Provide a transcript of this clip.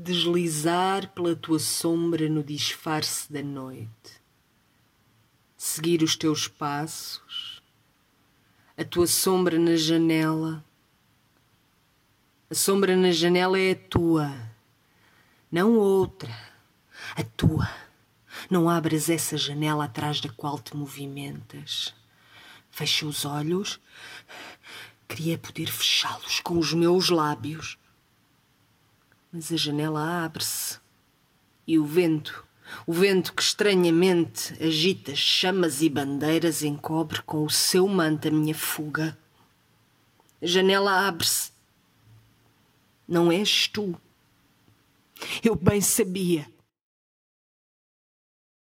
deslizar pela tua sombra no disfarce da noite, seguir os teus passos, a tua sombra na janela. A sombra na janela é a tua, não outra, a tua. Não abras essa janela atrás da qual te movimentas. Fecha os olhos. Queria poder fechá-los com os meus lábios mas a janela abre-se e o vento, o vento que estranhamente agita chamas e bandeiras, encobre com o seu manto a minha fuga. A janela abre-se. Não és tu. Eu bem sabia.